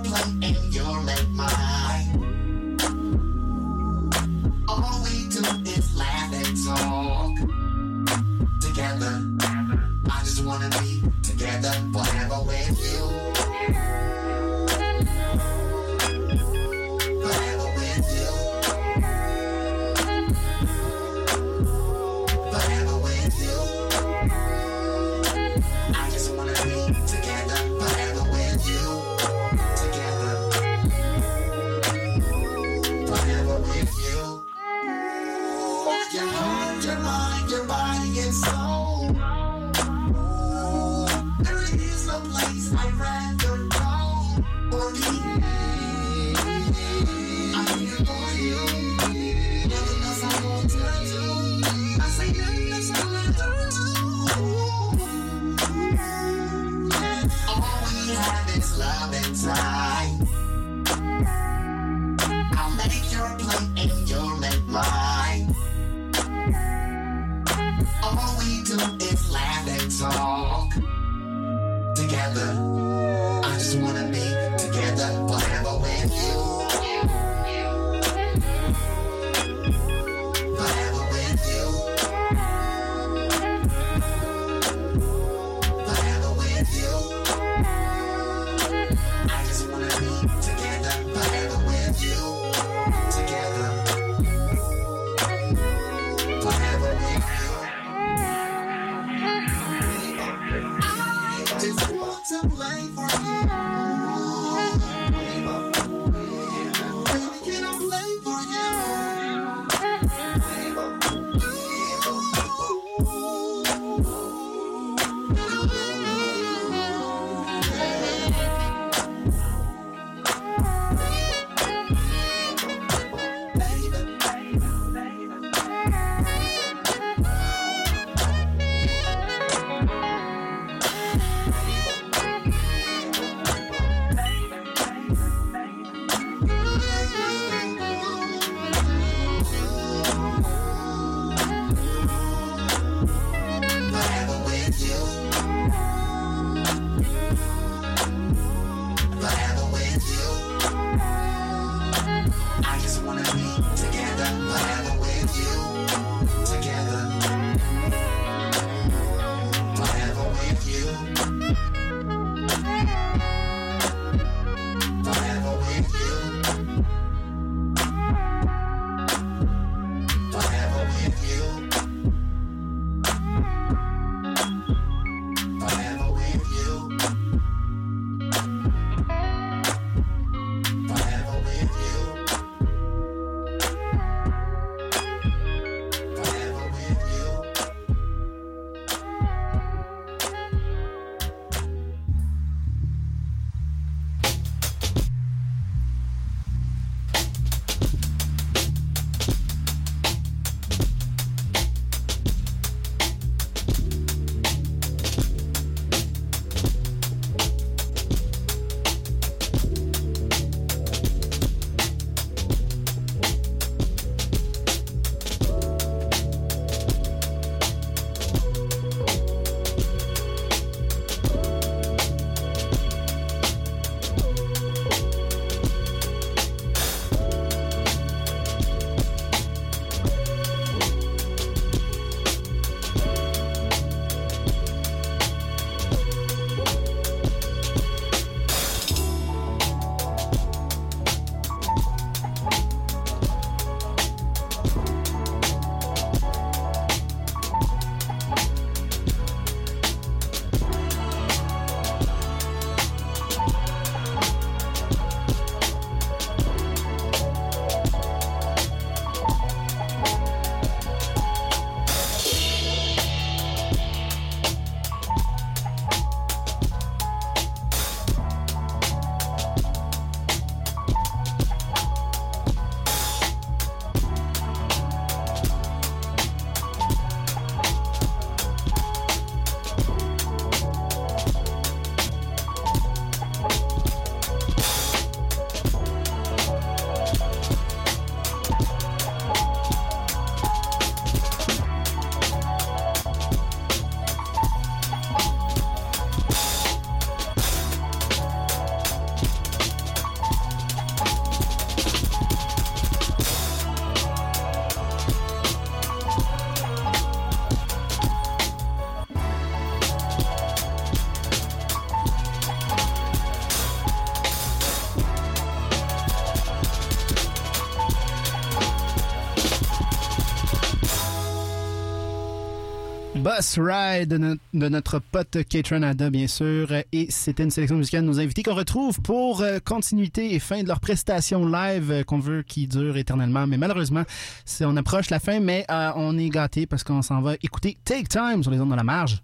Speaker 2: Ride de, no- de notre pote Kate Ada, bien sûr. Et c'était une sélection musicale de nos invités qu'on retrouve pour euh, continuité et fin de leur prestation live euh, qu'on veut qui dure éternellement. Mais malheureusement, c'est- on approche la fin, mais euh, on est gâtés parce qu'on s'en va écouter Take Time sur les ondes de la marge.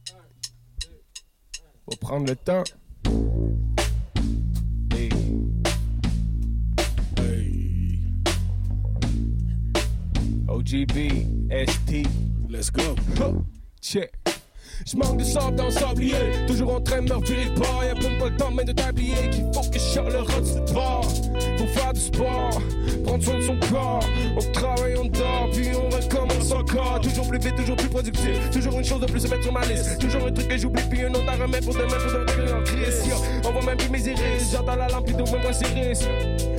Speaker 1: Faut prendre le temps. Hey. OGB, ST. Let's go. Check. Je manque de sable dans le sablier, toujours en train de me revirer le. Y'a pas le temps même de t'habiller, qu'il faut que je le rot du bord. Faut faire du sport, prendre soin de son corps. On travaille, on dort, puis on recommence encore. Toujours plus vite, toujours plus productif. Toujours une chose de plus à mettre sur ma liste. Toujours un truc que j'oublie, puis un autre à remettre pour demain, pour demain en crise. On voit même plus mes iris, j'entends la lampe, puis d'où même pas ses risques.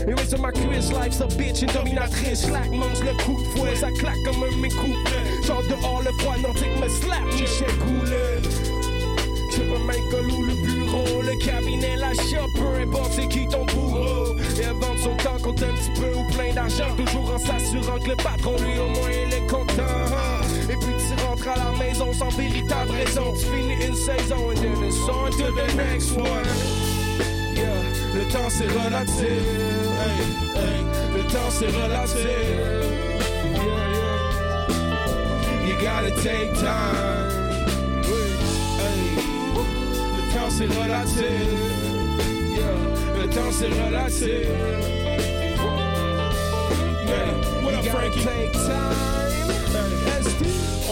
Speaker 1: Et oui, sur ma cuisse, life's a bitch, une dominatrice. Slack, mange le coup de fouet, ça claque comme un mes couplets. Genre dehors, le froid nordique me slap, je sais couler. Je remains que loup, le bureau, le cabinet, la shop, peu importe c'est qui ton bourreau. Et vendre son temps compte un petit peu ou plein d'argent, toujours en s'assurant que le patron lui au moins il est content. Et puis tu rentres à la maison sans véritable raison, tu finis une saison et then it's on to the next one. Yeah, le temps c'est relatif, le temps c'est relatif. Yeah, yeah. You gotta take time. Oui. Le temps c'est relatif. Yeah, le temps c'est relatif.
Speaker 13: Yeah, what up, Frankie?
Speaker 1: take time.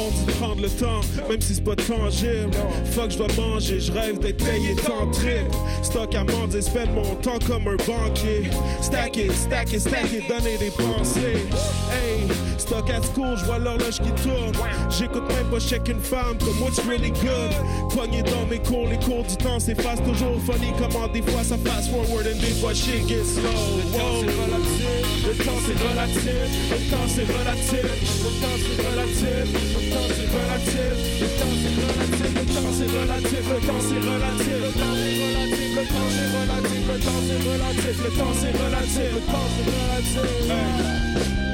Speaker 13: On dit de prendre le temps, même si c'est pas tangible. Fuck, je dois manger, je rêve d'être payé tant trip. Stock à mendier, spend mon temps comme un banquier. Stack it, stack it, stack it, donner des pensées. Hey, stock at school, je vois l'horloge qui tourne. J'écoute même pas check une femme comme what's really good? Pogné dans mes cours, les cours du temps s'effacent toujours funny. Comment des fois ça fast forward and des fois shit gets slow.
Speaker 1: Le temps c'est relatif, le temps c'est relatif, le temps c'est relatif, le temps c'est relatif, le temps c'est relatif, le temps c'est relatif, le temps c'est relatif, le temps c'est relatif, le temps c'est relatif, le temps c'est relatif, le temps c'est relatif, le temps c'est relatif.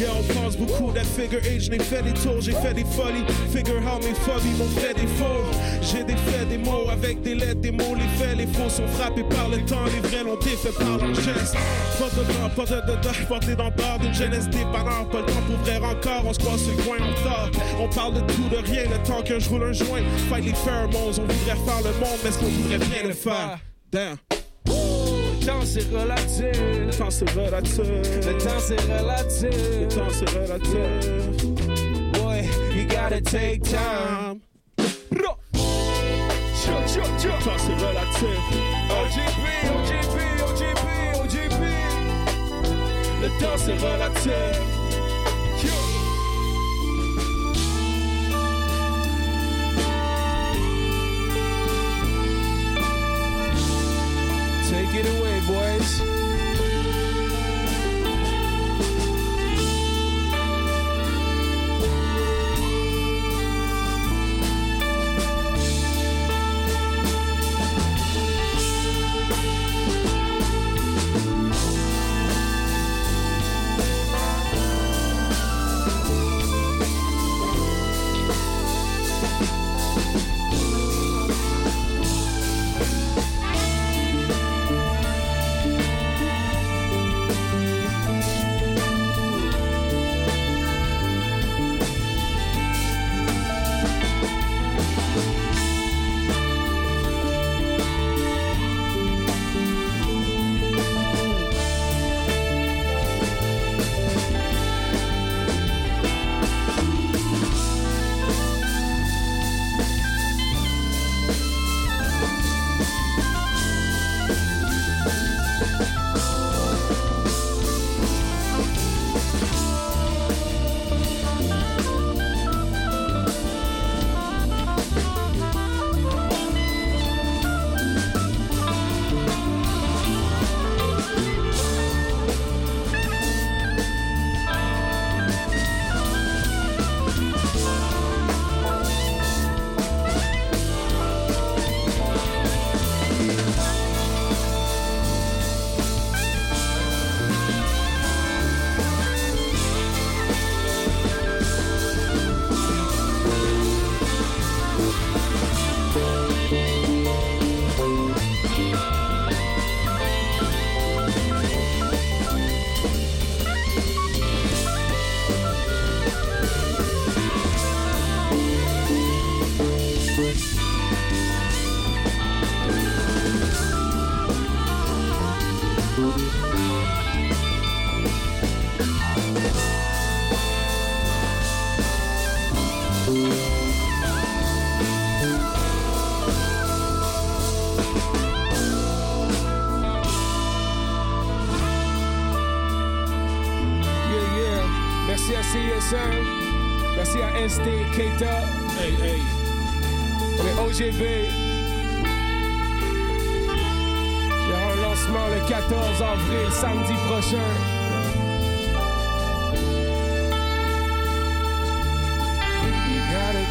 Speaker 13: Yeah, on pense beaucoup that figure age, j'ai fait des tours, j'ai fait des folies. Figure how mes phobies m'ont fait des faux. J'ai des faits, des mots avec des lettres, des mots, les faits, les faux sont frappés par le temps, les vrais l'ont été fait par leur geste. Pas de blanc, pas de dedans, porté dans le d'une jeunesse dépannant. Pas le temps pour vrai encore, on se croise sur le coin en tard. On parle de tout, de rien, le temps qu'un je roule un joint. Fight les pheromones, on voudrait faire le monde, mais est-ce qu'on voudrait bien le faire? Damn.
Speaker 1: Le temps c'est relatif,
Speaker 13: Le temps c'est relatif.
Speaker 1: le temps c'est relatif,
Speaker 13: Le temps c'est relatif.
Speaker 1: boy, you gotta take time. Chut.
Speaker 13: Le temps c'est relatif.
Speaker 1: OGP, OGP, OGP, OGP. Le temps c'est relatif. guys.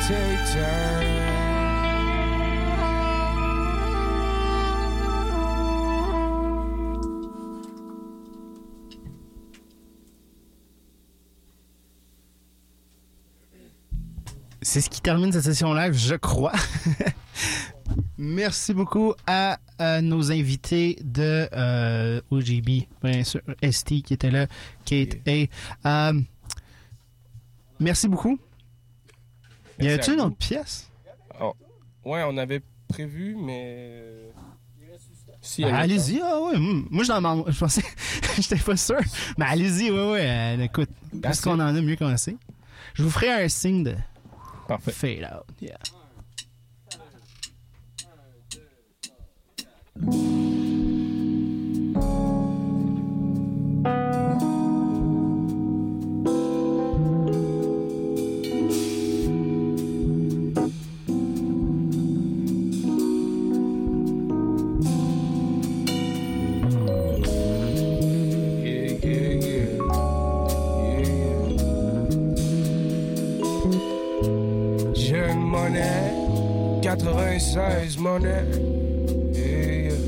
Speaker 2: C'est ce qui termine cette session live, je crois. Merci beaucoup à, nos invités de euh, OGB, bien sûr, ST qui était là, Kate A. Euh, merci beaucoup. Y
Speaker 1: à
Speaker 2: une autre pièce?
Speaker 1: Oh. Ouais, on avait prévu, mais. Si,
Speaker 2: Ben,
Speaker 1: elle est
Speaker 2: allez-y, ah ouais. mm, Moi, je, m'en- je pensais, j'étais pas sûr. Mais allez-y, ouais, ouais. euh, écoute,
Speaker 1: That's
Speaker 2: qu'on en a, mieux qu'on sait. Je vous ferai un signe de
Speaker 1: Parfait.
Speaker 2: fade out. Yeah.
Speaker 1: Yeah, 96 monnaie. Eh? Yeah, yeah.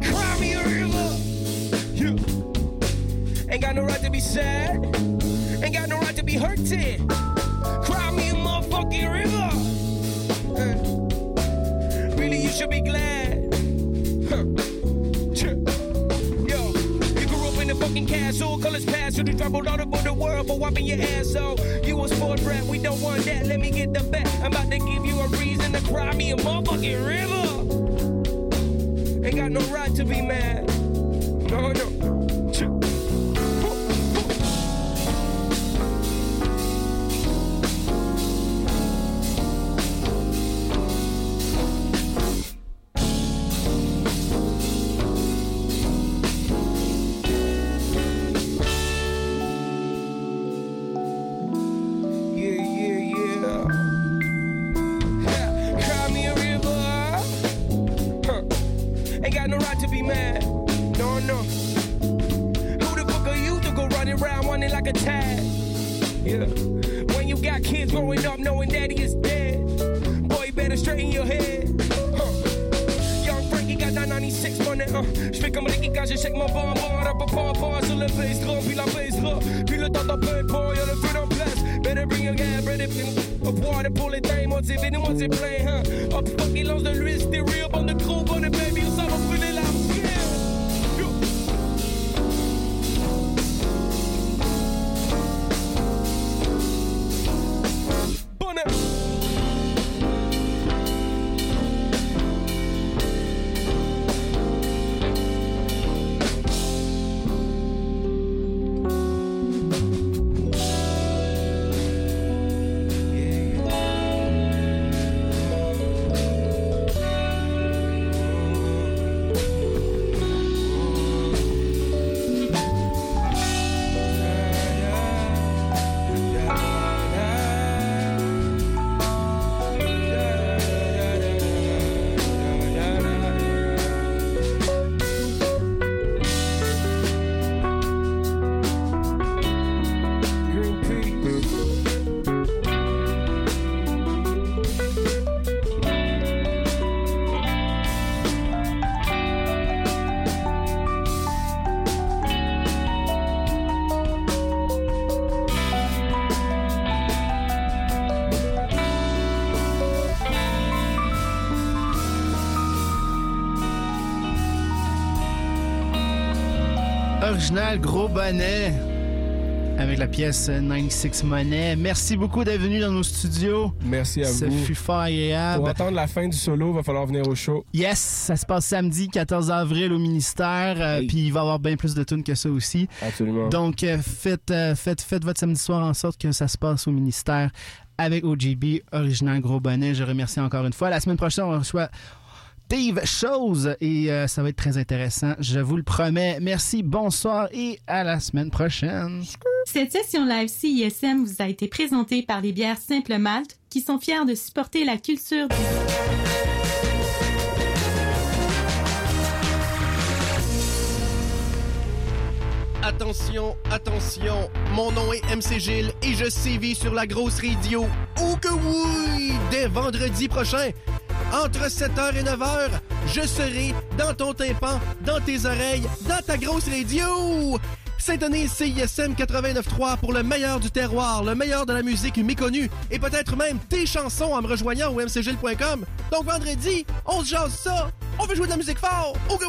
Speaker 1: Cry me a river. Yeah. Ain't got no right to be sad. Ain't got no right to be hurting. Cry me a motherfucking river. Really, you should be glad. A colors past, you just traveled all over the world, but wiping your ass so you was sport brat, we don't want that. Let me get the bet. I'm about to give you a reason to cry me a motherfucking river. Ain't got no right to be mad. No, no.
Speaker 2: Original Gros Bonnet avec la pièce 96 Monnaie. Merci beaucoup d'être venu dans nos studios.
Speaker 1: Merci à
Speaker 2: Ce
Speaker 1: vous.
Speaker 2: fut fort agréable.
Speaker 1: Pour attendre la fin du solo, va falloir venir au show.
Speaker 2: Yes, ça se passe samedi 14 avril au ministère. euh, Puis il va y avoir bien plus de tunes que ça aussi.
Speaker 1: Absolument.
Speaker 2: Donc euh, faites, euh, faites, faites votre samedi soir en sorte que ça se passe au ministère avec OGB, original Gros Bonnet. Je remercie encore une fois. La semaine prochaine, on reçoit Dave Chose et euh, ça va être très intéressant. Je vous le promets. Merci, bonsoir et à la semaine prochaine.
Speaker 14: Cette session live CISM vous a été présentée par les bières Simple Malte qui sont fiers de supporter la culture du...
Speaker 15: Attention, attention, mon nom est MC Gilles et je sévis sur la grosse radio. Oh que oui! Dès vendredi prochain, entre 7h et 9h, je serai dans ton tympan, dans tes oreilles, dans ta grosse radio. Syntonise CISM 89.3 pour le meilleur du terroir, le meilleur de la musique méconnue et peut-être même tes chansons en me rejoignant au mcgil.com. Donc vendredi, on se jase ça. On veut jouer de la musique fort. Oh que!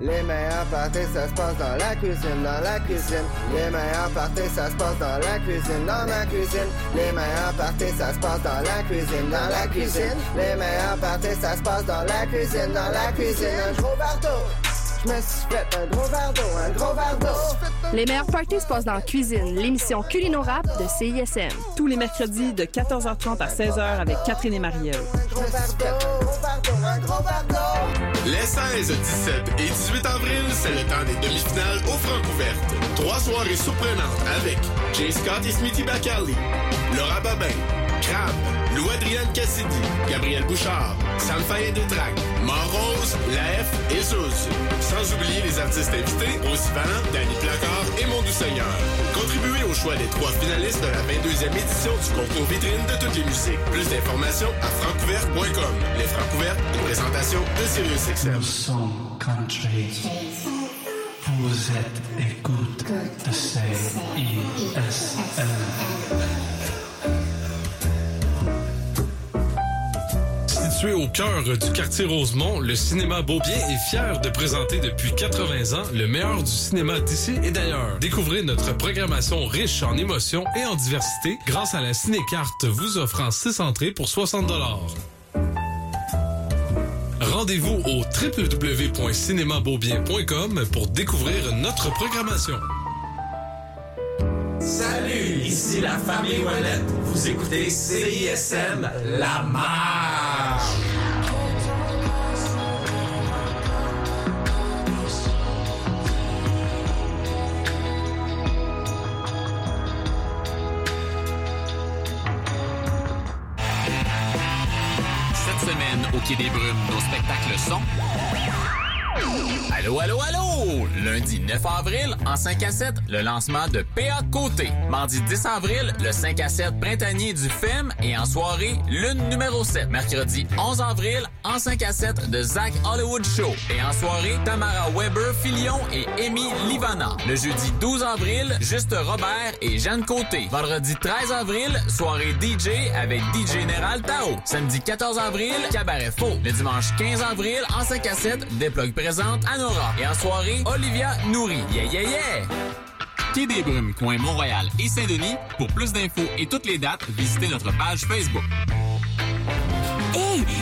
Speaker 16: Les meilleurs parties, ça se passe dans la cuisine, dans la cuisine. Les meilleurs parties, ça se passe dans la cuisine, dans la cuisine. Les meilleurs parties, ça se passe dans la cuisine, dans la cuisine. Les meilleurs parties, ça se passe dans la cuisine, dans la cuisine. Un gros d'eau. Je me suis fait un gros verre d'eau, un gros verre d'eau.
Speaker 17: Les meilleurs parties se passent dans la cuisine, l'émission Culino Rap de CISM.
Speaker 18: Tous les mercredis de 14h30 à 16h avec Catherine et Marielle.
Speaker 19: Les 16, 17 et 18 avril, c'est le temps des demi-finales aux Francouvertes. Trois soirées surprenantes avec Jay Scott et Smithy Bacali, Laura Babin, Crab, Lou Adrienne Cassidy, Gabriel Bouchard, Sam Fayet de Trac, Morose, Laef et Zouz. Sans oublier les artistes invités, aussi Valent, Danny Placard et Mon Seigneur. Contribuez au choix des trois finalistes de la 22e édition du concours vitrine de toutes les musiques. Plus d'informations à francouverte.com. Les Francouvertes, une présentation de Sirius XM.
Speaker 20: Son country. Vous êtes écoute de CISM.
Speaker 21: Situé au cœur du quartier Rosemont, le cinéma Beaubien est fier de présenter depuis 80 ans le meilleur du cinéma d'ici et d'ailleurs. Découvrez notre programmation riche en émotions et en diversité grâce à la cinécarte vous offrant 6 entrées pour 60 Rendez-vous au www.cinémabeaubien.com pour découvrir notre programmation.
Speaker 22: Salut, ici la famille Ouellette. Vous écoutez CISM La.
Speaker 23: Quai des Brumes, nos spectacles sont... Allô, allô, allô! Lundi 9 avril, en 5 à 7, le lancement de PA de Côté. Mardi 10 avril, le 5 à 7 printanier du FEM et en soirée, lune numéro 7. Mercredi 11 avril, en 5 à 7 de Zach Hollywood Show. Et en soirée, Tamara Weber Filion et Amy Livana. Le jeudi 12 avril, Juste Robert et Jeanne Côté. Vendredi 13 avril, soirée DJ avec DJ Général Tao. Samedi 14 avril, Cabaret Faux. Le dimanche 15 avril, en 5 à 7, Déplogue présente Anora. Et en soirée, Olivia Nourri. Yeah, yeah, yeah! Quai des Brumes, coin Montréal et Saint-Denis. Pour plus d'infos et toutes les dates, visitez notre page Facebook.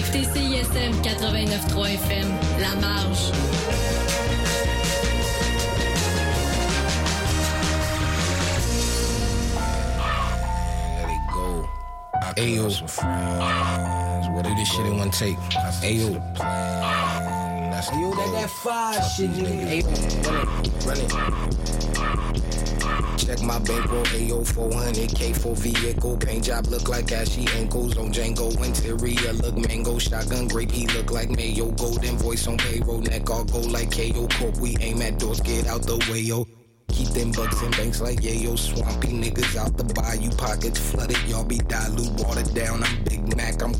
Speaker 24: Écoutez CISM 89.3 FM, La Marge.
Speaker 11: Ayo, do this shit in one take. Ayo.
Speaker 10: Yo, that that fire shit, nigga.
Speaker 11: Run it, run it. Check my bankroll, AO 400K for vehicle. Paint job look like ashy ankles on Django. Interior look mango. Shotgun grape, he look like mayo. Golden voice on payroll, neck all gold like KO Corp. We aim at doors, get out the way, yo. Keep them bucks in banks like yeah, yo, Swampy niggas out the bayou, pockets flooded. Y'all be dilute, watered down. I'm Big Mac, I'm